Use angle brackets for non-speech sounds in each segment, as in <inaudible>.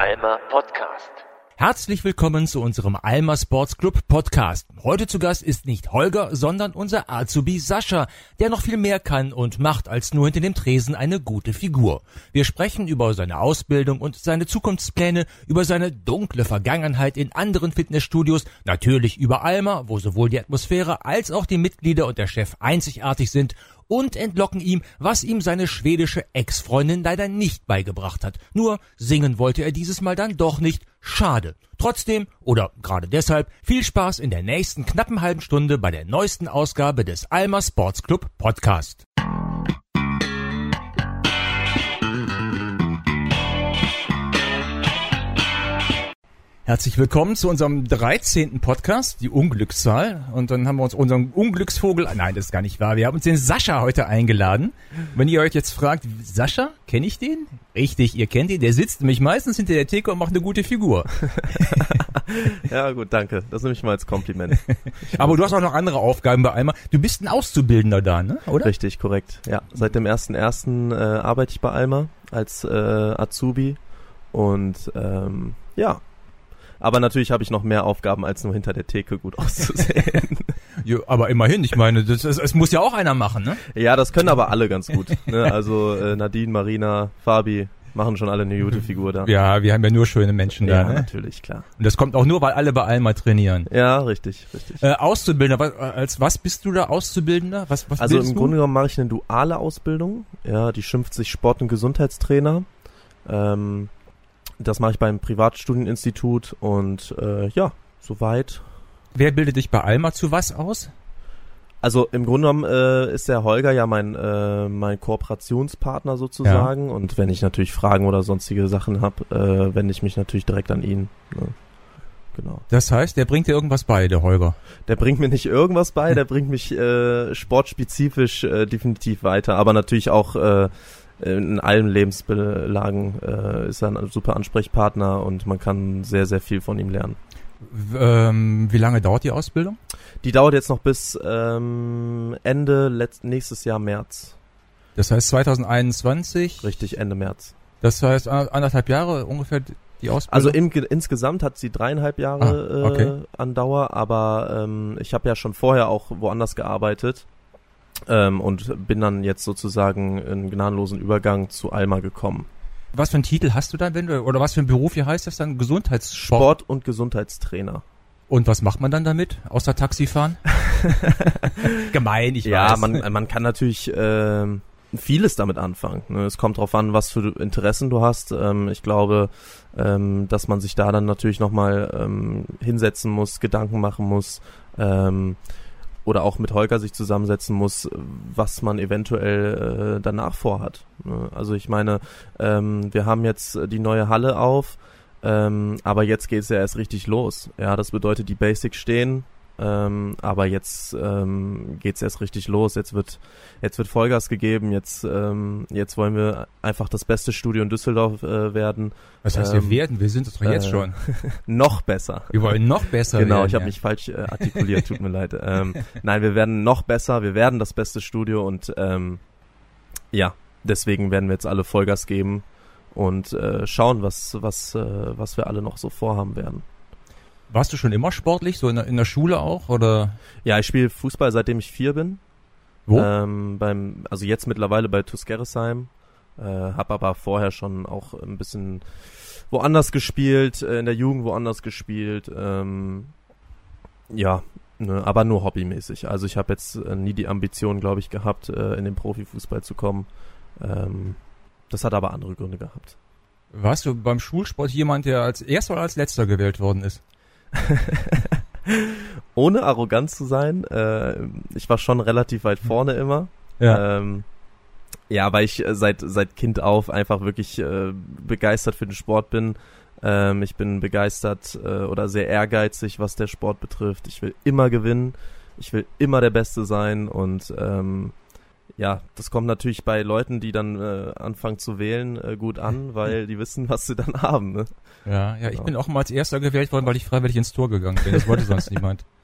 Alma Podcast. Herzlich willkommen zu unserem Alma Sports Club Podcast. Heute zu Gast ist nicht Holger, sondern unser Azubi Sascha, der noch viel mehr kann und macht als nur hinter dem Tresen eine gute Figur. Wir sprechen über seine Ausbildung und seine Zukunftspläne, über seine dunkle Vergangenheit in anderen Fitnessstudios, natürlich über Alma, wo sowohl die Atmosphäre als auch die Mitglieder und der Chef einzigartig sind und entlocken ihm, was ihm seine schwedische Ex-Freundin leider nicht beigebracht hat. Nur singen wollte er dieses Mal dann doch nicht. Schade. Trotzdem, oder gerade deshalb, viel Spaß in der nächsten knappen halben Stunde bei der neuesten Ausgabe des Alma Sports Club Podcast. Herzlich willkommen zu unserem 13. Podcast, die Unglückszahl. Und dann haben wir uns unseren Unglücksvogel, nein, das ist gar nicht wahr, wir haben uns den Sascha heute eingeladen. Wenn ihr euch jetzt fragt, Sascha, kenne ich den? Richtig, ihr kennt ihn, der sitzt nämlich meistens hinter der Theke und macht eine gute Figur. <laughs> ja gut, danke, das nehme ich mal als Kompliment. Aber du hast auch noch andere Aufgaben bei Alma. Du bist ein Auszubildender da, ne? oder? Richtig, korrekt. Ja, seit dem 1.1. Äh, arbeite ich bei Alma als äh, Azubi und ähm, ja, aber natürlich habe ich noch mehr Aufgaben, als nur hinter der Theke gut <laughs> auszusehen. jo, aber immerhin, ich meine, das, das, es muss ja auch einer machen, ne? Ja, das können aber alle ganz gut. Ne? Also äh, Nadine, Marina, Fabi, machen schon alle eine gute Figur da. Ja, wir haben ja nur schöne Menschen da. Ja, ne? natürlich, klar. Und das kommt auch nur, weil alle bei Alma trainieren. Ja, richtig, richtig. Äh, Auszubildender, was, als was bist du da Auszubildender? Was, was also im du? Grunde genommen mache ich eine duale Ausbildung. Ja, die schimpft sich Sport- und Gesundheitstrainer. Ähm, das mache ich beim Privatstudieninstitut und äh, ja, soweit. Wer bildet dich bei Alma zu was aus? Also im Grunde genommen äh, ist der Holger ja mein äh, mein Kooperationspartner sozusagen ja. und wenn ich natürlich Fragen oder sonstige Sachen habe, äh, wende ich mich natürlich direkt an ihn. Ne? Genau. Das heißt, der bringt dir irgendwas bei, der Holger? Der bringt mir nicht irgendwas bei, der <laughs> bringt mich äh, sportspezifisch äh, definitiv weiter, aber natürlich auch äh, in allen Lebensbelagen äh, ist er ein super Ansprechpartner und man kann sehr, sehr viel von ihm lernen. Ähm, wie lange dauert die Ausbildung? Die dauert jetzt noch bis ähm, Ende nächstes Jahr März. Das heißt 2021? Richtig, Ende März. Das heißt anderthalb Jahre ungefähr die Ausbildung? Also im, insgesamt hat sie dreieinhalb Jahre ah, okay. äh, an Dauer, aber ähm, ich habe ja schon vorher auch woanders gearbeitet ähm, und bin dann jetzt sozusagen in gnadenlosen Übergang zu Alma gekommen. Was für einen Titel hast du dann, wenn du, oder was für ein Beruf, wie heißt das dann? Gesundheitssport? Sport- und Gesundheitstrainer. Und was macht man dann damit, außer Taxifahren? <laughs> Gemein, ich ja, weiß. Ja, man, man kann natürlich äh, vieles damit anfangen. Ne? Es kommt darauf an, was für Interessen du hast. Ähm, ich glaube, ähm, dass man sich da dann natürlich nochmal ähm, hinsetzen muss, Gedanken machen muss. Ähm, oder auch mit Holger sich zusammensetzen muss, was man eventuell äh, danach vorhat. Ne? Also ich meine, ähm, wir haben jetzt die neue Halle auf, ähm, aber jetzt geht es ja erst richtig los. Ja, das bedeutet, die Basics stehen, ähm, aber jetzt ähm, geht erst richtig los. Jetzt wird, jetzt wird Vollgas gegeben. Jetzt, ähm, jetzt wollen wir einfach das beste Studio in Düsseldorf äh, werden. Was heißt ähm, wir werden? Wir sind es doch jetzt äh, schon. <laughs> noch besser. Wir wollen noch besser genau, werden. ich habe ja. mich falsch äh, artikuliert. Tut mir leid. Ähm, <laughs> nein, wir werden noch besser. Wir werden das beste Studio und ähm, ja, deswegen werden wir jetzt alle Vollgas geben und äh, schauen, was, was, äh, was wir alle noch so vorhaben werden. Warst du schon immer sportlich, so in der, in der Schule auch, oder? Ja, ich spiele Fußball, seitdem ich vier bin. Wo? Ähm, beim, also jetzt mittlerweile bei Tuskeresheim. Äh, hab aber vorher schon auch ein bisschen woanders gespielt, äh, in der Jugend woanders gespielt. Ähm, ja, ne, aber nur hobbymäßig. Also ich habe jetzt äh, nie die Ambition, glaube ich, gehabt, äh, in den Profifußball zu kommen. Ähm, das hat aber andere Gründe gehabt. Warst du beim Schulsport jemand, der als erster oder als letzter gewählt worden ist? <laughs> Ohne arrogant zu sein, äh, ich war schon relativ weit vorne immer. Ja. Ähm, ja, weil ich äh, seit seit Kind auf einfach wirklich äh, begeistert für den Sport bin. Ähm, ich bin begeistert äh, oder sehr ehrgeizig, was der Sport betrifft. Ich will immer gewinnen. Ich will immer der Beste sein und ähm, ja, das kommt natürlich bei Leuten, die dann äh, anfangen zu wählen, äh, gut an, weil die wissen, was sie dann <laughs> haben. Ne? Ja, ja, ich bin auch mal als Erster gewählt worden, weil ich freiwillig ins Tor gegangen bin. Das wollte sonst niemand. <laughs>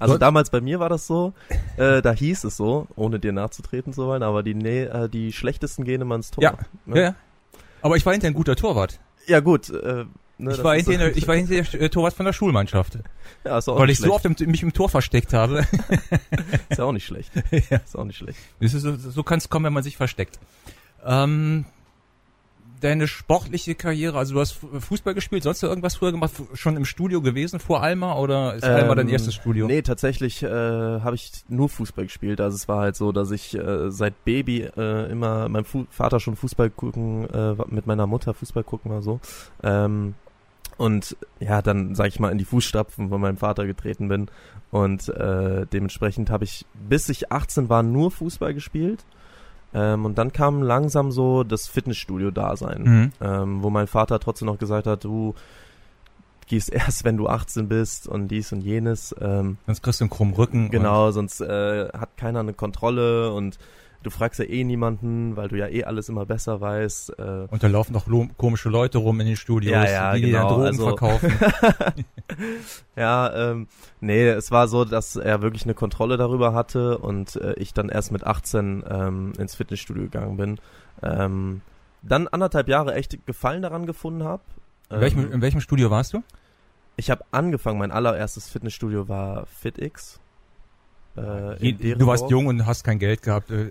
Also damals bei mir war das so, äh, da hieß es so, ohne dir nachzutreten zu wollen, aber die, nee, äh, die schlechtesten gehen immer ins Tor. Ja, ne? ja. Aber ich war hinterher ein guter Torwart. Ja gut, äh, Ne, ich, war hinter, so ich war hinter der Torwart von der Schulmannschaft. Ja, ist auch Weil ich schlecht. so oft im, mich im Tor versteckt habe. <laughs> ist ja auch nicht schlecht. <laughs> ja. Ist auch nicht schlecht. So, so kann es kommen, wenn man sich versteckt. Ähm, deine sportliche Karriere, also du hast Fußball gespielt, sonst du irgendwas früher gemacht, schon im Studio gewesen vor Alma oder ist ähm, Alma dein erstes Studio? Nee, tatsächlich äh, habe ich nur Fußball gespielt. Also es war halt so, dass ich äh, seit Baby äh, immer mein Fu Vater schon Fußball gucken, äh, mit meiner Mutter Fußball gucken war so. Ähm, und ja, dann sag ich mal in die Fußstapfen von meinem Vater getreten bin und äh, dementsprechend habe ich bis ich 18 war nur Fußball gespielt ähm, und dann kam langsam so das Fitnessstudio-Dasein, mhm. ähm, wo mein Vater trotzdem noch gesagt hat, du gehst <laughs> erst, wenn du 18 bist und dies und jenes. Ähm, sonst kriegst du einen krummen Rücken. Genau, sonst äh, hat keiner eine Kontrolle und du fragst ja eh niemanden, weil du ja eh alles immer besser weißt. Äh. Und da laufen noch komische Leute rum in den Studios, ja, ja, die genau. dir Drogen also, verkaufen. <laughs> ja, ähm, nee, es war so, dass er wirklich eine Kontrolle darüber hatte und äh, ich dann erst mit 18 ähm, ins Fitnessstudio gegangen bin. Ähm, dann anderthalb Jahre echt Gefallen daran gefunden habe. In, welchem, in welchem Studio warst du? Ich habe angefangen, mein allererstes Fitnessstudio war FitX. Äh, du warst jung und hast kein Geld gehabt. Äh,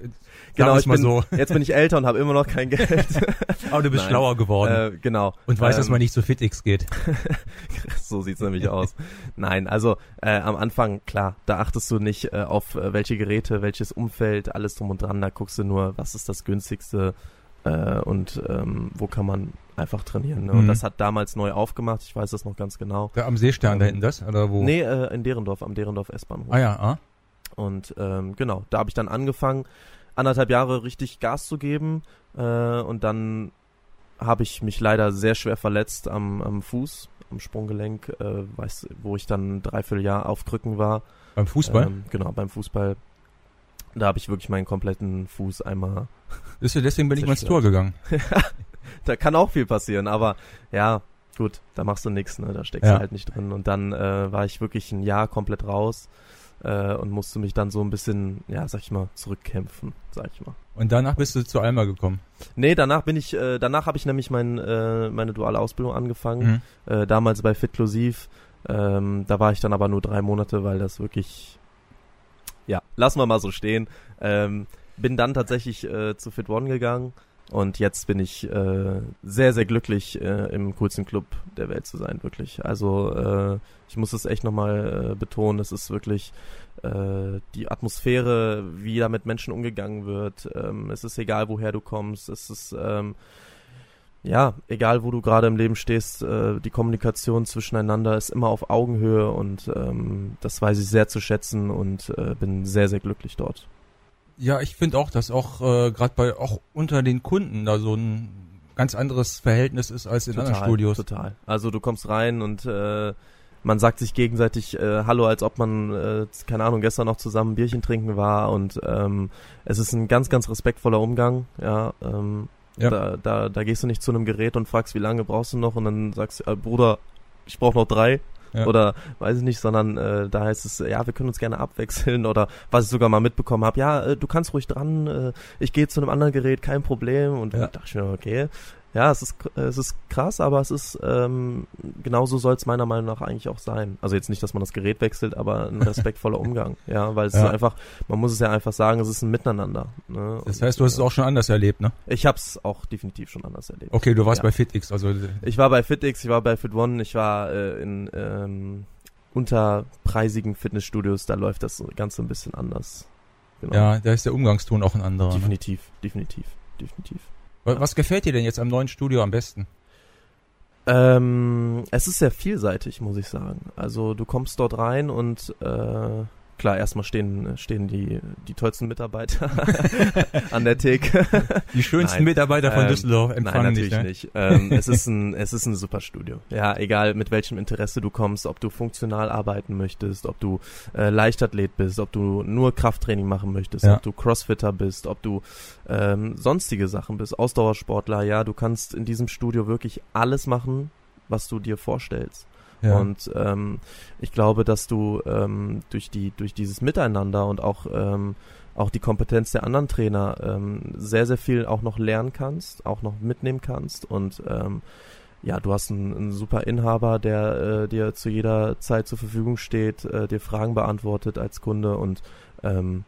genau, ich bin, so. <laughs> jetzt bin ich älter und habe immer noch kein Geld. <laughs> Aber du bist Nein. schlauer geworden. Äh, genau. Und weißt, ähm, dass man nicht zu FitX geht. <laughs> so sieht's nämlich aus. Nein, also äh, am Anfang, klar, da achtest du nicht äh, auf äh, welche Geräte, welches Umfeld, alles drum und dran. Da guckst du nur, was ist das günstigste äh, und ähm, wo kann man einfach trainieren. Ne? Mhm. Und das hat damals neu aufgemacht, ich weiß das noch ganz genau. Da am Seestern ähm, da hinten das? Oder wo? Nee, äh, in Derendorf, am Derendorf S-Bahnhof. Ah ja, ah. Und ähm, genau, da habe ich dann angefangen, anderthalb Jahre richtig Gas zu geben. Äh, und dann habe ich mich leider sehr schwer verletzt am, am Fuß, am Sprunggelenk, äh, weiß, wo ich dann dreiviertel Jahr auf Krücken war. Beim Fußball? Ähm, genau, beim Fußball. Da habe ich wirklich meinen kompletten Fuß einmal. Ist ja deswegen bin ich mal ins Tor gegangen. <laughs> da kann auch viel passieren, aber ja, gut, da machst du nichts, ne? Da steckst ja. du halt nicht drin. Und dann äh, war ich wirklich ein Jahr komplett raus äh, und musste mich dann so ein bisschen, ja, sag ich mal, zurückkämpfen, sag ich mal. Und danach bist du zu Alma gekommen? Nee, danach bin ich, äh, danach habe ich nämlich mein, äh, meine duale Ausbildung angefangen, mhm. äh, damals bei Fitclosiv. Ähm, da war ich dann aber nur drei Monate, weil das wirklich, ja, lassen wir mal so stehen. Ähm, bin dann tatsächlich äh, zu Fit One gegangen und jetzt bin ich äh, sehr, sehr glücklich, äh, im coolsten Club der Welt zu sein, wirklich. Also äh, ich muss es echt nochmal äh, betonen, es ist wirklich äh, die Atmosphäre, wie da mit Menschen umgegangen wird. Ähm, es ist egal, woher du kommst. Es ist ähm, ja, egal wo du gerade im Leben stehst, äh, die Kommunikation zwischeneinander ist immer auf Augenhöhe und ähm, das weiß ich sehr zu schätzen und äh, bin sehr, sehr glücklich dort. Ja, ich finde auch, dass auch äh, gerade bei auch unter den Kunden da so ein ganz anderes Verhältnis ist als in total, anderen Studios. Total. Also du kommst rein und äh, man sagt sich gegenseitig äh, Hallo, als ob man, äh, keine Ahnung, gestern noch zusammen ein Bierchen trinken war und ähm, es ist ein ganz, ganz respektvoller Umgang, ja. Ähm, ja. Da, da, da gehst du nicht zu einem Gerät und fragst, wie lange brauchst du noch und dann sagst du, äh, Bruder, ich brauche noch drei ja. oder weiß ich nicht, sondern äh, da heißt es, ja, wir können uns gerne abwechseln oder was ich sogar mal mitbekommen habe, ja, äh, du kannst ruhig dran, äh, ich gehe zu einem anderen Gerät, kein Problem und ja. dann dachte ich mir, okay, ja, es ist, es ist krass, aber es ist, ähm, genauso soll es meiner Meinung nach eigentlich auch sein. Also jetzt nicht, dass man das Gerät wechselt, aber ein <laughs> respektvoller Umgang, ja, weil es ja. ist einfach, man muss es ja einfach sagen, es ist ein Miteinander. Ne? Das heißt, du hast es auch schon anders erlebt, ne? Ich habe es auch definitiv schon anders erlebt. Okay, du warst ja. bei FitX, also. Ich war bei FitX, ich war bei Fit One, ich war äh, in, ähm, unterpreisigen Fitnessstudios, da läuft das Ganze ein bisschen anders. Genau. Ja, da ist der Umgangston auch ein anderer. Definitiv, ne? definitiv, definitiv. Was gefällt dir denn jetzt am neuen Studio am besten? Ähm, es ist sehr vielseitig, muss ich sagen. Also du kommst dort rein und äh, klar, erstmal stehen, stehen die, die tollsten Mitarbeiter <laughs> <laughs> an der Theke. Die schönsten nein, Mitarbeiter von ähm, Düsseldorf empfangen nein, natürlich nicht. Ne? nicht. Ähm, es, ist ein, es ist ein super Studio. Ja, egal mit welchem Interesse du kommst, ob du funktional arbeiten möchtest, ob du äh, Leichtathlet bist, ob du nur Krafttraining machen möchtest, ja. ob du Crossfitter bist, ob du ähm, sonstige Sachen bist, Ausdauersportler, ja, du kannst in diesem Studio wirklich alles machen, was du dir vorstellst. Ja. Und ähm, ich glaube, dass du ähm, durch die durch dieses Miteinander und auch ähm, auch die Kompetenz der anderen Trainer ähm, sehr sehr viel auch noch lernen kannst, auch noch mitnehmen kannst und ähm, ja, du hast einen, einen super Inhaber, der äh, dir zu jeder Zeit zur Verfügung steht, äh, dir Fragen beantwortet als Kunde und ähm,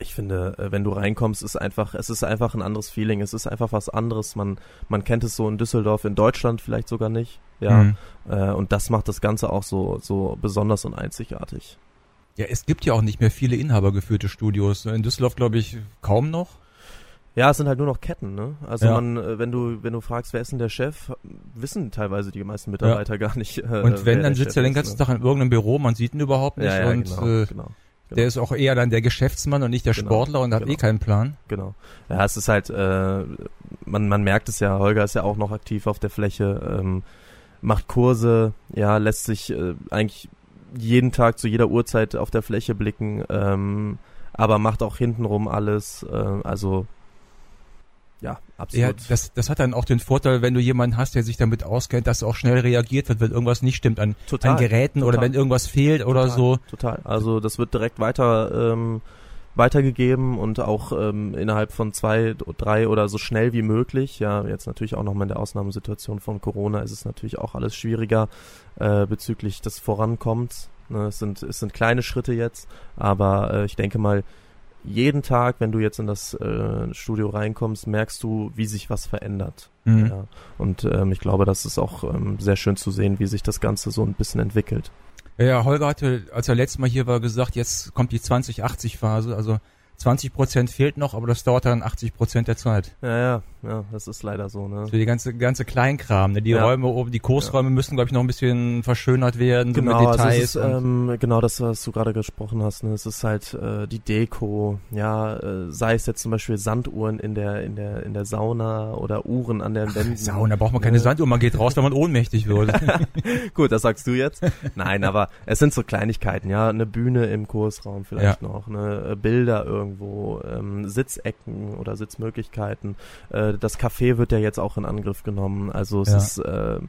ich finde, äh, wenn du reinkommst, ist einfach, es ist einfach ein anderes Feeling. Es ist einfach was anderes. Man, man kennt es so in Düsseldorf, in Deutschland vielleicht sogar nicht. Ja. Mhm. Äh, und das macht das Ganze auch so, so besonders und einzigartig. Ja, es gibt ja auch nicht mehr viele inhabergeführte Studios. In Düsseldorf glaube ich kaum noch. Ja, es sind halt nur noch Ketten, ne? Also ja. man, äh, wenn du, wenn du fragst, wer ist denn der Chef, wissen teilweise die meisten Mitarbeiter ja. gar nicht. Äh, und wenn, dann sitzt er den ganzen ne? Tag in irgendeinem Büro, man sieht ihn überhaupt nicht ja, und genau, äh, genau. Genau. Der ist auch eher dann der Geschäftsmann und nicht der genau, Sportler und hat eh genau. eh keinen Plan. Genau. Ja, es ist halt, äh, man, man merkt es ja, Holger ist ja auch noch aktiv auf der Fläche, ähm, macht Kurse, ja, lässt sich äh, eigentlich jeden Tag zu jeder Uhrzeit auf der Fläche blicken, ähm, aber macht auch hintenrum alles, äh, also absolut. Ja, das, das hat dann auch den Vorteil, wenn du jemanden hast, der sich damit auskennt, dass auch schnell reagiert wird, wenn irgendwas nicht stimmt an, total, an Geräten total. oder wenn irgendwas fehlt oder total, so. Total. Also das wird direkt weiter ähm, weitergegeben und auch ähm, innerhalb von zwei, drei oder so schnell wie möglich. Ja, jetzt natürlich auch nochmal in der Ausnahmesituation von Corona ist es natürlich auch alles schwieriger äh, bezüglich des Vorankommens. Ne, es sind es sind kleine Schritte jetzt, aber äh, ich denke mal jeden Tag, wenn du jetzt in das äh, Studio reinkommst, merkst du, wie sich was verändert. Mhm. Ja. Und ähm, ich glaube, das ist auch ähm, sehr schön zu sehen, wie sich das Ganze so ein bisschen entwickelt. Ja, Holger hatte, als er letztes Mal hier war, gesagt, jetzt kommt die 2080-Phase. Also 20 Prozent fehlt noch, aber das dauert dann 80 Prozent der Zeit. Ja, ja, ja, das ist leider so, ne? So die ganze, ganze Kleinkram, ne? Die ja. Räume oben, die Kursräume ja. müssen, glaube ich, noch ein bisschen verschönert werden, genau, so mit Details. Also ist, ähm, genau das, was du gerade gesprochen hast, ne? Es ist halt äh, die Deko, ja, äh, sei es jetzt zum Beispiel Sanduhren in der, in der, in der Sauna oder Uhren an der Wänden. Sauna braucht man keine ne? Sanduhr, man geht raus, wenn man ohnmächtig wird. <laughs> Gut, das sagst du jetzt. Nein, aber es sind so Kleinigkeiten, ja, eine Bühne im Kursraum vielleicht ja. noch, ne? Bilder irgendwo, ähm, Sitzecken oder Sitzmöglichkeiten, äh, das Café wird ja jetzt auch in Angriff genommen. Also es ja. ist äh,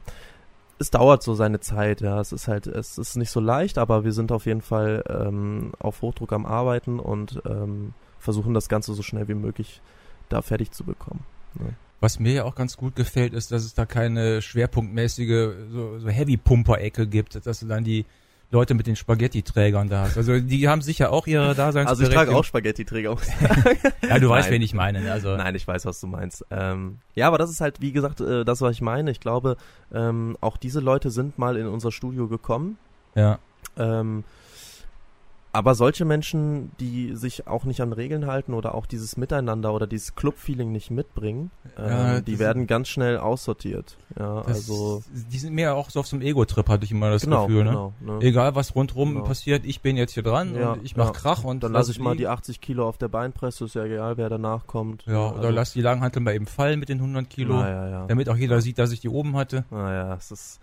es dauert so seine Zeit, ja. Es ist halt, es ist nicht so leicht, aber wir sind auf jeden Fall ähm, auf Hochdruck am Arbeiten und ähm, versuchen das Ganze so schnell wie möglich da fertig zu bekommen. Ne? Was mir ja auch ganz gut gefällt, ist, dass es da keine schwerpunktmäßige so, so Heavy-Pumper-Ecke gibt, dass du dann die Leute mit den Spaghetti-Trägern da hast. Also die haben sicher auch ihre Daseinsberechtigung. Also ich trage auch Spaghetti-Träger. <laughs> ja, du weißt, wen ich meine. Ne? Also Nein, ich weiß, was du meinst. Ähm, ja, aber das ist halt, wie gesagt, äh, das, was ich meine. Ich glaube, ähm, auch diese Leute sind mal in unser Studio gekommen. Ja. Ähm, aber solche Menschen, die sich auch nicht an Regeln halten oder auch dieses Miteinander oder dieses Club-Feeling nicht mitbringen, ja, äh, die werden ganz schnell aussortiert. Ja, also die sind mehr auch so auf so einem Ego-Trip, hatte ich immer das genau, Gefühl. Ne? Genau, ne? Egal was rundherum genau. passiert, ich bin jetzt hier dran ja, und ich mach. Krach und dann lasse ich mal die 80 Kilo auf der Beinpresse, ist ja egal, wer danach kommt. Ja, oder also, lass die Langhantel mal eben fallen mit den 100 Kilo, damit auch jeder sieht, dass ich die oben hatte. Naja, es ist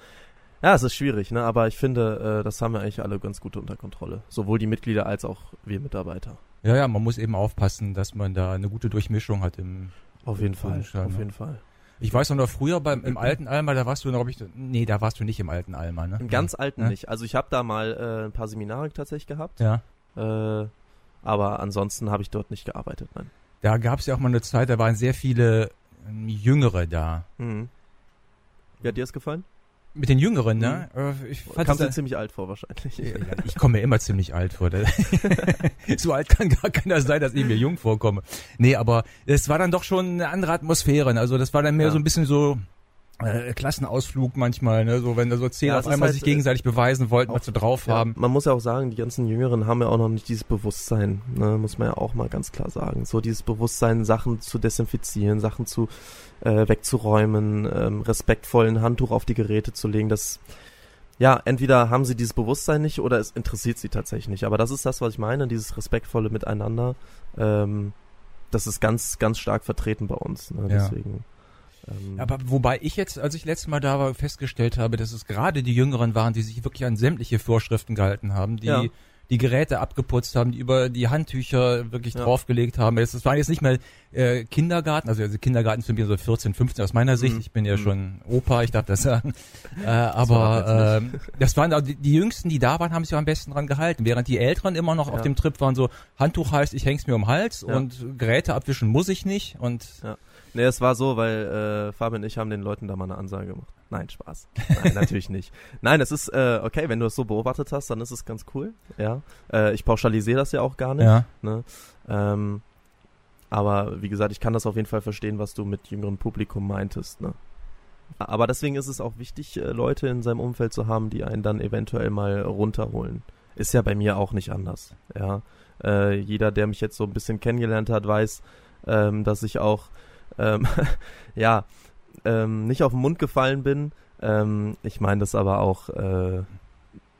ja, es ist schwierig, ne? aber ich finde, äh, das haben wir eigentlich alle ganz gut unter Kontrolle. Sowohl die Mitglieder als auch wir Mitarbeiter. Ja, ja, man muss eben aufpassen, dass man da eine gute Durchmischung hat im Auf jeden Fall, auf ne? jeden Fall. Ich weiß noch früher beim im alten Alma, da warst du, glaube ich, nee, da warst du nicht im alten Alma, ne? Im ganz alten ja? nicht. Also ich habe da mal äh, ein paar Seminare tatsächlich gehabt. Ja. Äh, aber ansonsten habe ich dort nicht gearbeitet, nein. Da gab es ja auch mal eine Zeit, da waren sehr viele ähm, Jüngere da. Mhm. Wie hat dir das gefallen? Mit den Jüngeren, ne? Mhm. Ich fand Kam dir ziemlich alt vor wahrscheinlich. Ich komme mir immer ziemlich alt vor. <laughs> so alt kann gar keiner sein, dass ich mir jung vorkomme. Nee, aber es war dann doch schon eine andere Atmosphäre. Ne? Also das war dann mehr ja. so ein bisschen so äh, Klassenausflug manchmal, ne? So wenn da so zehn ja, auf einmal halt, sich gegenseitig beweisen wollten, was sie drauf ja, haben. Man muss ja auch sagen, die ganzen Jüngeren haben ja auch noch nicht dieses Bewusstsein, ne? muss man ja auch mal ganz klar sagen. So dieses Bewusstsein, Sachen zu desinfizieren, Sachen zu äh, wegzuräumen, ähm, respektvoll ein Handtuch auf die Geräte zu legen, das ja, entweder haben sie dieses Bewusstsein nicht oder es interessiert sie tatsächlich nicht. Aber das ist das, was ich meine, dieses respektvolle Miteinander. Ähm, das ist ganz, ganz stark vertreten bei uns. Ne? Ja. Ähm, Aber wobei ich jetzt, als ich letztes Mal da war, festgestellt habe, dass es gerade die Jüngeren waren, die sich wirklich an sämtliche Vorschriften gehalten haben, die ja. die Geräte abgeputzt haben, die über die Handtücher wirklich ja. draufgelegt haben. Es waren jetzt nicht mehr äh, Kindergarten, also, also Kindergarten sind wir so 14, 15 aus meiner Sicht. Mhm. Ich bin ja mhm. schon Opa, ich darf das sagen. äh, aber das, äh, das waren also die, die, Jüngsten, die da waren, haben sich am besten dran gehalten, während die Älteren immer noch ja. auf dem Trip waren so Handtuch heißt, ich häng's mir um den Hals und Geräte abwischen muss ich nicht und ja. Nee, es war so, weil äh, Fabian und ich haben den Leuten da mal eine Ansage gemacht. Nein, Spaß. Nein, <laughs> natürlich nicht. Nein, es ist äh, okay, wenn du es so beobachtet hast, dann ist es ganz cool. Ja, äh, ich pauschalisiere das ja auch gar nicht. Ja. Ne? Ähm, aber wie gesagt, ich kann das auf jeden Fall verstehen, was du mit jüngerem Publikum meintest. Ne? Aber deswegen ist es auch wichtig, äh, Leute in seinem Umfeld zu haben, die einen dann eventuell mal runterholen. Ist ja bei mir auch nicht anders. Ja, äh, jeder, der mich jetzt so ein bisschen kennengelernt hat, weiß, ähm, dass ich auch ähm, <laughs> ja ähm, nicht auf den Mund gefallen bin. Ähm, ich meine das aber auch äh,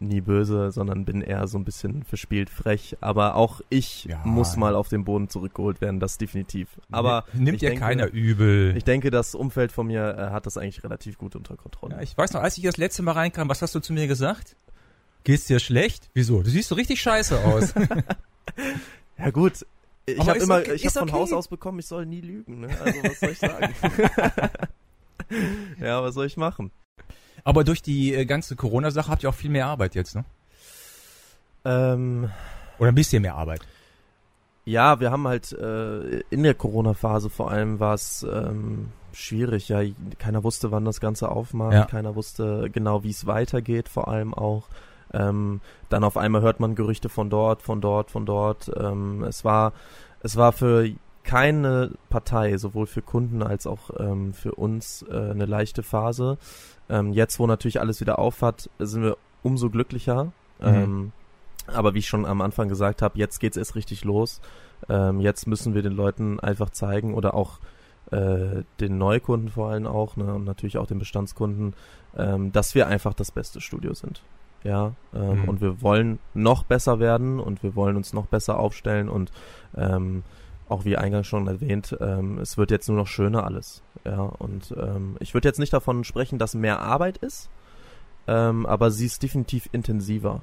nie böse, sondern bin eher so ein bisschen verspielt frech. Aber auch ich Ja. muss mal auf den Boden zurückgeholt werden, das definitiv. Aber nimmt denke- keiner übel. Ich denke, das Umfeld von mir äh, hat das eigentlich relativ gut unter Kontrolle. ja, ich weiß noch, als ich das letzte Mal reinkam, was hast du zu mir gesagt? Geht's dir schlecht? Wieso? Du siehst so richtig scheiße aus. <laughs> <laughs> Ja gut, ich habe immer, okay- ich habe von okay. Haus aus bekommen, ich soll nie lügen. Ne? Also was soll ich sagen? <laughs> ja, was soll ich machen? Aber durch die äh, ganze Corona-Sache habt ihr auch viel mehr Arbeit jetzt, ne? Ähm, Oder ein bisschen mehr Arbeit. ja, wir haben halt äh, in der Corona-Phase vor allem war es ähm, schwierig. Ja, keiner wusste, wann das Ganze aufmacht. Ja. Keiner wusste genau, wie es weitergeht. Vor allem auch. Ähm, dann auf einmal hört man Gerüchte von dort, von dort, von dort. Ähm, es war, es war für keine Partei, sowohl für Kunden als auch ähm, für uns, äh, eine leichte Phase. Ähm, jetzt, wo natürlich alles wieder aufhat, sind wir umso glücklicher. Mhm. Ähm, aber wie ich schon am Anfang gesagt habe, jetzt geht's erst richtig los. Ähm, jetzt müssen wir den Leuten einfach zeigen oder auch äh, den Neukunden vor allem auch ne, und natürlich auch den Bestandskunden, dass wir einfach das beste Studio sind. Ja, ähm, Mhm. und wir wollen noch besser werden und wir wollen uns noch besser aufstellen und ähm, auch wie eingangs schon erwähnt, ähm, es wird jetzt nur noch schöner alles. Ja, und ähm, ich würde jetzt nicht davon sprechen, dass mehr Arbeit ist, ähm, aber sie ist definitiv intensiver.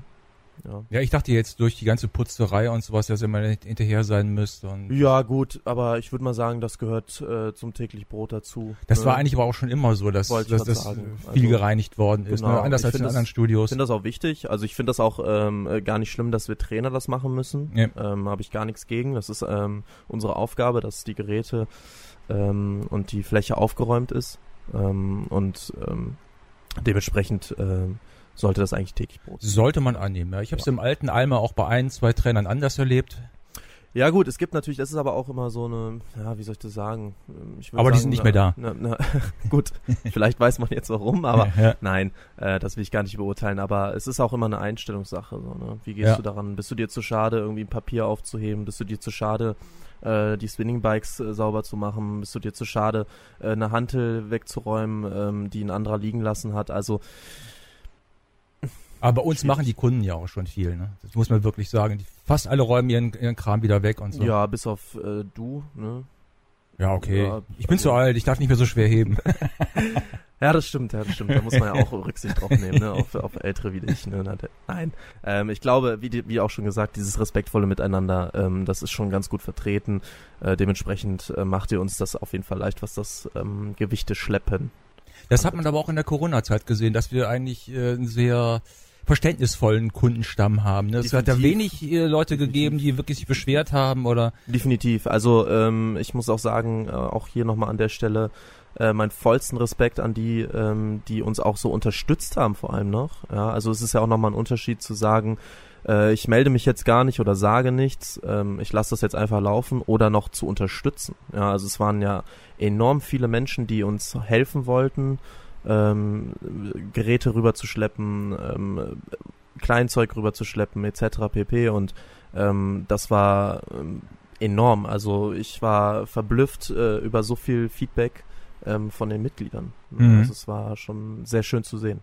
Ja. Ja, ich dachte jetzt durch die ganze Putzerei und sowas, dass ihr mal hinterher sein müsst. Und Ja, gut, aber ich würde mal sagen, das gehört äh, zum täglich Brot dazu. das ne? war eigentlich aber auch schon immer so, dass, ich dass das sagen. viel Also, gereinigt worden ist. genau, Ne? Anders ich als in das- anderen Ich Studios. finde das auch wichtig. Also ich finde das auch ähm, äh, gar nicht schlimm, dass wir Trainer das machen müssen. Ja. Ähm, Habe ich gar nichts gegen. Das ist ähm, unsere Aufgabe, dass die Geräte ähm, und die Fläche aufgeräumt ist. Ähm, und ähm, dementsprechend ähm, sollte das eigentlich täglich Brot sein. Sollte man annehmen. Ja. Ich habe es im alten Alma auch bei ein, zwei Trainern anders erlebt. Ja gut, es gibt natürlich, das ist aber auch immer so eine, ja, wie soll ich das sagen? Ähm, Ich Aber die sagen, sind nicht mehr da. Na, na, <laughs> gut, vielleicht weiß man jetzt warum, aber <laughs> ja. Nein, äh, das will ich gar nicht beurteilen, aber es ist auch immer eine Einstellungssache. So, ne? Wie gehst Ja. du daran? Bist du dir zu schade, irgendwie ein Papier aufzuheben? Bist du dir zu schade, äh, die Spinning-Bikes äh, sauber zu machen? Bist du dir zu schade, äh, eine Hantel wegzuräumen, ähm, die ein anderer liegen lassen hat? Also, Aber bei uns machen die Kunden ja auch schon viel. Ne? Das muss man wirklich sagen. Die, fast alle räumen ihren, ihren Kram wieder weg und so. ja, bis auf äh, du, ne? Ja, okay. Ja, ich bin also- zu alt, ich darf nicht mehr so schwer heben. <laughs> Ja, das stimmt, ja, das stimmt. Da muss man ja auch Rücksicht drauf nehmen, ne? auf, auf Ältere wie dich. Ne? Nein, ähm, ich glaube, wie, die- wie auch schon gesagt, dieses respektvolle Miteinander, ähm, das ist schon ganz gut vertreten. Äh, dementsprechend äh, macht ihr uns das auf jeden Fall leicht, was das ähm, Gewichte schleppen. Das hat man aber auch in der Corona-Zeit gesehen, dass wir eigentlich äh, sehr verständnisvollen Kundenstamm haben. Ne? Es hat ja wenig äh, Leute gegeben, die wirklich sich beschwert haben oder Definitiv. Also ähm, ich muss auch sagen, äh, auch hier nochmal an der Stelle, äh, meinen vollsten Respekt an die, ähm, die uns auch so unterstützt haben, vor allem noch. Ja, also es ist ja auch nochmal ein Unterschied zu sagen, äh, ich melde mich jetzt gar nicht oder sage nichts, ähm, ich lasse das jetzt einfach laufen oder noch zu unterstützen. Ja, also es waren ja enorm viele Menschen, die uns helfen wollten, ähm, Geräte rüberzuschleppen, ähm, Kleinzeug rüberzuschleppen, etc. pp. Und ähm, das war ähm, enorm. Also ich war verblüfft äh, über so viel Feedback ähm, von den Mitgliedern. Mhm. Also es war schon sehr schön zu sehen.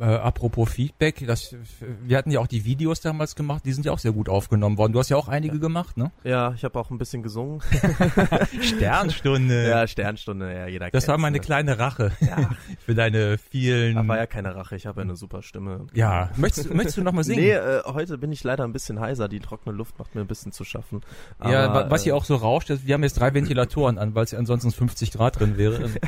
Äh, apropos Feedback, das, wir hatten ja auch die Videos damals gemacht, die sind ja auch sehr gut aufgenommen worden. Du hast ja auch einige gemacht, ne? Ja, ich habe auch ein bisschen gesungen. <laughs> Sternstunde. ja, Sternstunde, ja, jeder das war meine ne? kleine Rache Ja, <laughs> für deine vielen. aber ja keine Rache, ich habe ja eine super Stimme. ja, möchtest, du- möchtest du noch mal singen? Nee, äh, heute bin ich leider ein bisschen heiser. Die trockene Luft macht mir ein bisschen zu schaffen. ja, Aber, wa- was hier äh, auch so rauscht, ist, wir haben jetzt drei Ventilatoren an, weil es ja ansonsten 50 Grad drin wäre. <laughs>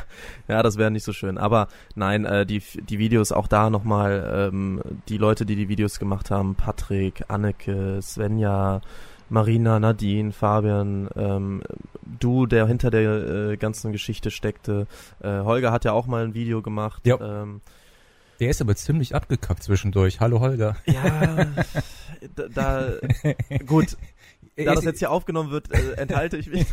Ja, das wäre nicht so schön. Aber nein, äh, die, die Videos auch da nochmal, ähm, die Leute, die die Videos gemacht haben, Patrick, Anneke, Svenja, Marina, Nadine, Fabian, ähm, Du, der hinter der äh, ganzen Geschichte steckte. Äh, Holger hat ja auch mal ein Video gemacht. Ja. Ähm, Der ist aber ziemlich abgekackt zwischendurch. Hallo Holger. ja, da, da gut. <laughs> Da das jetzt hier aufgenommen wird, äh, enthalte ich mich.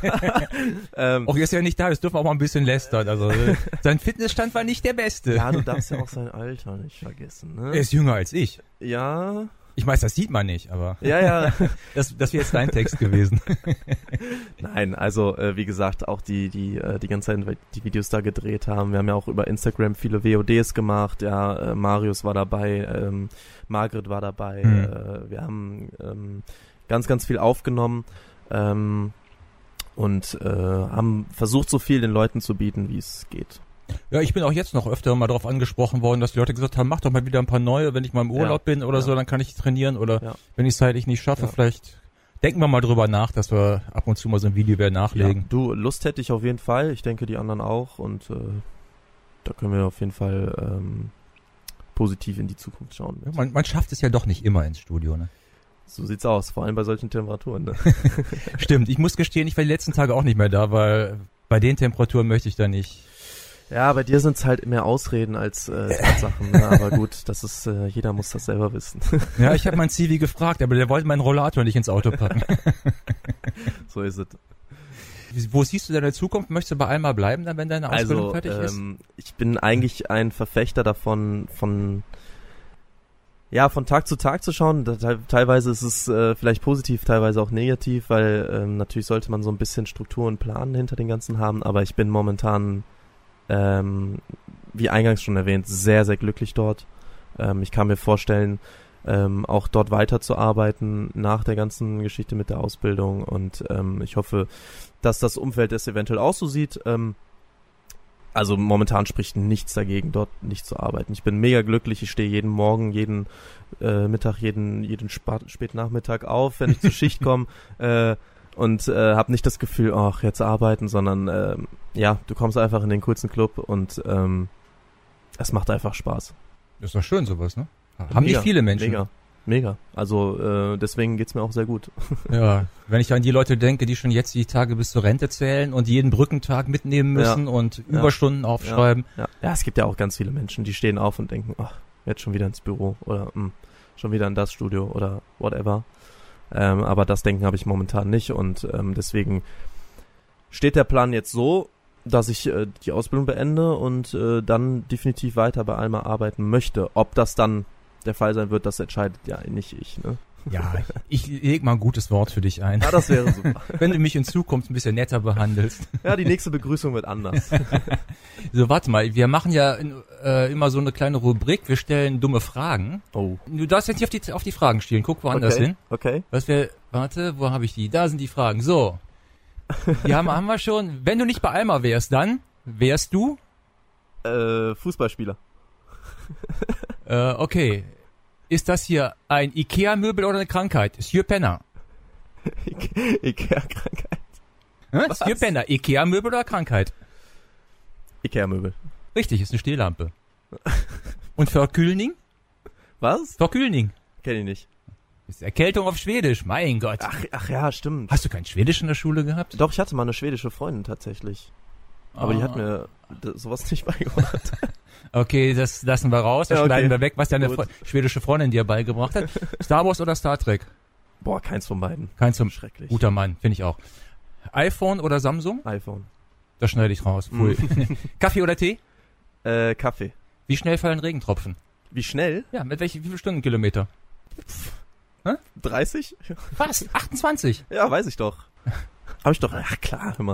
<laughs> ähm, Auch jetzt ja nicht da, das dürfen wir auch mal ein bisschen lästern. Also äh, sein Fitnessstand war nicht der beste. ja, du darfst ja auch sein Alter nicht vergessen. Er Ne? ist jünger als ich. Ja, Ich weiß, das sieht man nicht, aber ja, ja. <laughs> das, das wäre jetzt dein Text gewesen. <laughs> Nein, also äh, wie gesagt, auch die die äh, die ganze Zeit die Videos da gedreht haben. Wir haben ja auch über Instagram viele VODs gemacht. Ja, äh, Marius war dabei, ähm, Margret war dabei. Hm. Äh, wir haben ähm, ganz ganz viel aufgenommen ähm, und äh, haben versucht, so viel den Leuten zu bieten, wie es geht. Ja, ich bin auch jetzt noch öfter mal darauf angesprochen worden, dass die Leute gesagt haben, mach doch mal wieder ein paar neue, wenn ich mal im Urlaub bin oder ja. so, dann kann ich trainieren oder Ja. wenn ich es zeitlich nicht schaffe, Ja. vielleicht denken wir mal drüber nach, dass wir ab und zu mal so ein Video wieder nachlegen. Ja, du Lust hätte ich auf jeden Fall. Ich denke die anderen auch und äh, da können wir auf jeden Fall ähm, positiv in die Zukunft schauen. Ja, man, man schafft es ja doch nicht immer ins Studio, ne? So sieht's aus, vor allem bei solchen Temperaturen. Ne? <laughs> Stimmt, ich muss gestehen, ich war die letzten Tage auch nicht mehr da, weil bei den Temperaturen möchte ich da nicht. Ja, bei dir sind's halt mehr Ausreden als äh, <laughs> Tatsachen. ne? Aber gut, das ist, äh, jeder muss das selber wissen. Ja, ich habe <laughs> meinen Zivi gefragt, aber der wollte meinen Rollator nicht ins Auto packen. so ist es. Wo siehst du deine Zukunft? Möchtest du bei Alma bleiben, dann wenn deine Ausbildung Also, fertig ist? ähm, ich bin eigentlich ein Verfechter davon, von ja, von Tag zu Tag zu schauen. Teilweise ist es äh, vielleicht positiv, teilweise auch negativ, weil ähm, natürlich sollte man so ein bisschen Struktur und Plan hinter den Ganzen haben, aber ich bin momentan, ähm, wie eingangs schon erwähnt, sehr, sehr glücklich dort. Ähm, ich kann mir vorstellen, ähm, auch dort weiterzuarbeiten nach der ganzen Geschichte mit der Ausbildung und ähm, ich hoffe, dass das Umfeld es eventuell auch so sieht. Ähm, also momentan spricht nichts dagegen, dort nicht zu arbeiten. Ich bin mega glücklich. Ich stehe jeden Morgen, jeden äh, Mittag, jeden jeden Spätnachmittag auf, wenn ich zur <laughs> Schicht komme äh, und äh, habe nicht das Gefühl, ach jetzt arbeiten, sondern ähm, ja, du kommst einfach in den coolsten Club und ähm, es macht einfach Spaß. Ist doch schön sowas, ne? Haben Mega, nicht viele Menschen. Mega, mega. Also äh, deswegen geht's mir auch sehr gut. <laughs> Ja, wenn ich an die Leute denke, die schon jetzt die Tage bis zur Rente zählen und jeden Brückentag mitnehmen müssen und Ja. Überstunden aufschreiben. Ja. ja, es gibt ja auch ganz viele Menschen, die stehen auf und denken, ach, jetzt schon wieder ins Büro oder mh, schon wieder in das Studio oder whatever. Ähm, aber das Denken habe ich momentan nicht und ähm, deswegen steht der Plan jetzt so, dass ich äh, die Ausbildung beende und äh, dann definitiv weiter bei Alma arbeiten möchte. Ob das dann der Fall sein wird, das entscheidet ja nicht ich. Ne? Ja, ich leg mal ein gutes Wort für dich ein. Ja, das wäre super. <laughs> Wenn du mich in Zukunft ein bisschen netter behandelst. ja, die nächste Begrüßung wird anders. <laughs> So, warte mal, wir machen ja äh, immer so eine kleine Rubrik, wir stellen dumme Fragen. Oh. Du darfst jetzt nicht auf die, auf die Fragen stehen, guck woanders okay. hin. Okay. Was wir, warte, wo habe ich die? Da sind die Fragen. So. Die haben, haben wir schon. Wenn du nicht bei Alma wärst, dann wärst du? Äh, Fußballspieler. <laughs> Äh, okay. Ist das hier ein Ikea-Möbel oder eine Krankheit? Sir Penner. <laughs> Ikea-Krankheit. Hä? Was? Sir Penner. Ikea-Möbel oder Krankheit? Ikea-Möbel. Richtig, ist eine Stehlampe. Und Verkühlning? Was? Verkühlning. Kenn ich nicht. Ist Erkältung auf Schwedisch. Mein Gott. Ach, ach ja, stimmt. Hast du kein Schwedisch in der Schule gehabt? Doch, ich hatte mal eine schwedische Freundin tatsächlich. Aber die hat Ah. mir sowas nicht <laughs> beigebracht. Okay, das lassen wir raus. Das Ja, okay. schneiden wir weg, was deine. Fre schwedische Freundin dir beigebracht hat. <laughs> Star Wars oder Star Trek? Boah, keins von beiden. Kein zum Schrecklich. guter Mann, finde ich auch. iPhone oder Samsung? iPhone. Das schneide ich raus. Pfui. <laughs> Kaffee oder Tee? Äh, Kaffee. Wie schnell fallen Regentropfen? Wie schnell? Ja, mit welchen, wie viele Stundenkilometer? 30? Was? 28? Ja, weiß ich doch. Hab ich doch. Ja, klar, hör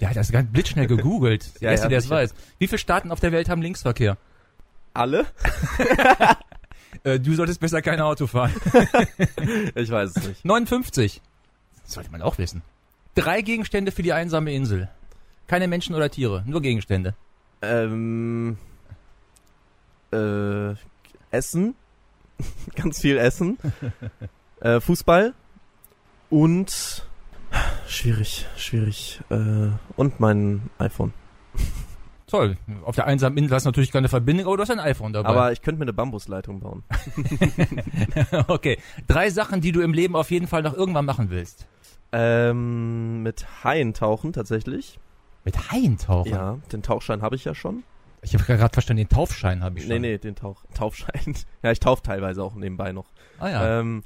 mal. Ja, das ist ganz blitzschnell gegoogelt. <laughs> Der Ja, Erste, ja, der es weiß. Wie viele Staaten auf der Welt haben Linksverkehr? Alle? <laughs> Äh, du solltest besser kein Auto fahren. <laughs> Ich weiß es nicht. 59. Das sollte man auch wissen. Drei Gegenstände für die einsame Insel. Keine Menschen oder Tiere, nur Gegenstände. Ähm, äh, Essen. Ganz viel Essen. äh, Fußball. Und schwierig, schwierig. Äh, und mein iPhone. Toll. Auf der einsamen Insel hast du natürlich keine Verbindung, aber du hast ein iPhone dabei. Aber ich könnte mir eine Bambusleitung bauen. <laughs> okay. Drei Sachen, die du im Leben auf jeden Fall noch irgendwann machen willst. Ähm, mit Haien tauchen tatsächlich. Mit Haien tauchen? Ja, den Tauchschein habe ich ja schon. Ich habe gerade verstanden, den Taufschein habe ich schon. Nee, nee, den Tauch, Taufschein. <laughs> ja, ich taufe teilweise auch nebenbei noch. Ah ja. Ähm,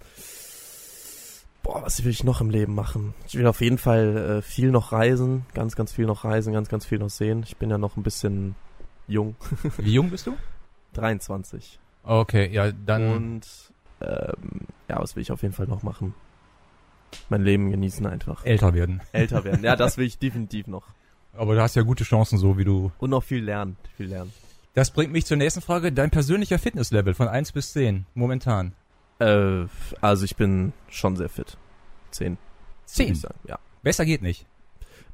boah, was will ich noch im Leben machen? Ich will auf jeden Fall äh, viel noch reisen, ganz, ganz viel noch reisen, ganz, ganz viel noch sehen. Ich bin ja noch ein bisschen jung, <laughs> Wie jung bist du? 23. Okay, ja, dann. Und ähm, ja, was will ich auf jeden Fall noch machen? Mein Leben genießen einfach. älter werden. Älter werden. Ja, das will ich <laughs> definitiv noch. Aber du hast ja gute Chancen, so wie du. Und noch viel lernen. Viel lernen. Das bringt mich zur nächsten Frage. Dein persönlicher Fitnesslevel von 1 bis 10 momentan. Äh, also ich bin schon sehr fit. Zehn. sagen. Ja. Besser geht nicht.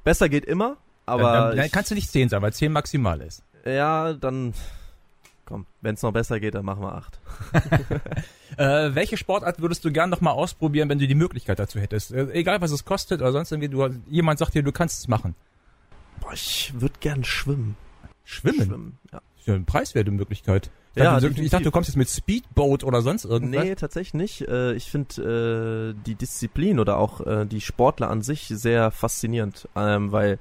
Besser geht immer, aber dann, dann, dann kannst du nicht 10 sein, weil 10 maximal ist. ja, dann komm, wenn es noch besser geht, dann machen wir acht. <laughs> Äh, welche Sportart würdest du gern noch mal ausprobieren, wenn du die Möglichkeit dazu hättest? Äh, egal, was es kostet oder sonst irgendwie. Du, jemand sagt dir, du kannst es machen. Boah, ich würde gern schwimmen. Schwimmen? Schwimmen, ja. Ist ja eine preiswerte Möglichkeit. Ich Ja, dachte, ich dachte, du kommst jetzt mit Speedboat oder sonst irgendwas. Nee, tatsächlich nicht. Äh, ich finde äh, die Disziplin oder auch äh, die Sportler an sich sehr faszinierend, ähm, weil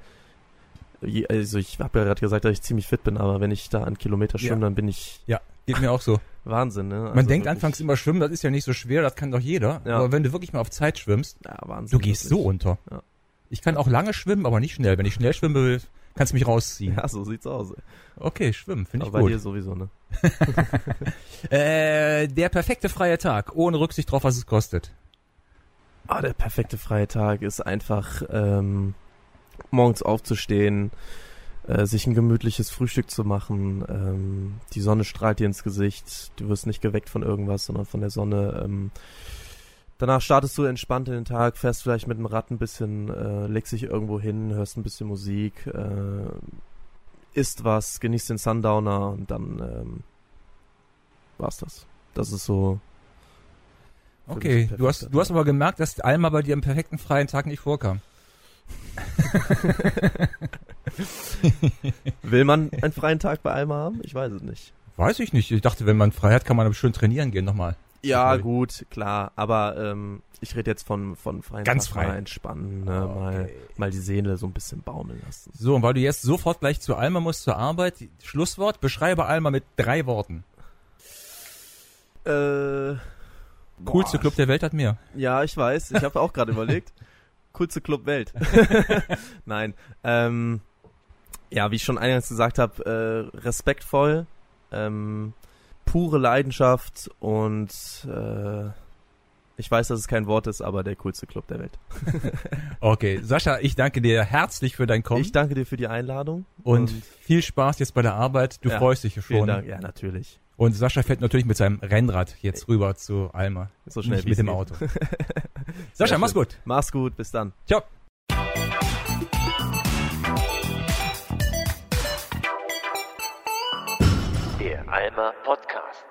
also ich habe ja gerade gesagt, dass ich ziemlich fit bin, aber wenn ich da einen Kilometer schwimme, Ja. dann bin ich Ja, geht mir auch so. Wahnsinn. Ne? Man Also denkt wirklich- anfangs immer schwimmen, das ist ja nicht so schwer, das kann doch jeder. Ja. Aber wenn du wirklich mal auf Zeit schwimmst, ja, Wahnsinn. du gehst wirklich. so unter. Ja. Ich kann auch lange schwimmen, aber nicht schnell. Wenn ich schnell schwimme, kannst du mich rausziehen. Ja, so sieht's aus. Okay, schwimmen, finde ich Aber bei dir gut. sowieso, ne? <laughs> Äh, der perfekte freie Tag, ohne Rücksicht drauf, was es kostet. Ah, der perfekte freie Tag ist einfach ähm, morgens aufzustehen, äh, sich ein gemütliches Frühstück zu machen. Ähm, die Sonne strahlt dir ins Gesicht. Du wirst nicht geweckt von irgendwas, sondern von der Sonne. Ähm, danach startest du entspannt in den Tag, fährst vielleicht mit dem Rad ein bisschen, äh, legst dich irgendwo hin, hörst ein bisschen Musik, äh, isst was, genießt den Sundowner und dann ähm, war's das. Das ist so. Okay, du hast, du hast aber gemerkt, dass Alma bei dir am perfekten freien Tag nicht vorkam. <laughs> Will man einen freien Tag bei Alma haben? Ich weiß es nicht. Weiß ich nicht. Ich dachte, wenn man frei hat, kann man aber schön trainieren gehen nochmal. Ja, Okay. gut, klar. Aber ähm, ich rede jetzt von, von freien Ganz Tag frei. Mal entspannen, ne? mal, Okay. mal die Seele so ein bisschen baumeln lassen. So, und weil du jetzt sofort gleich zu Alma musst, zur Arbeit, Schlusswort, beschreibe Alma mit drei Worten. Äh, Coolste. Club der Welt hat mehr. Ja, ich weiß. Ich habe auch gerade überlegt. <laughs> Coolste Club Welt. <laughs> Nein. Ähm, ja, wie ich schon eingangs gesagt habe, äh, respektvoll, ähm, pure Leidenschaft und äh, ich weiß, dass es kein Wort ist, aber der coolste Club der Welt. <laughs> Okay, Sascha, ich danke dir herzlich für dein Kommen Ich danke dir für die Einladung und viel Spaß jetzt bei der Arbeit. Du Ja, freust dich vielen schon. Dank. Ja, natürlich. Und Sascha fährt natürlich mit seinem Rennrad jetzt rüber zu Alma. So schnell Nicht wie mit dem geht. Auto. <laughs> Sascha, mach's gut. Mach's gut, bis dann. Ciao. Alma Podcast.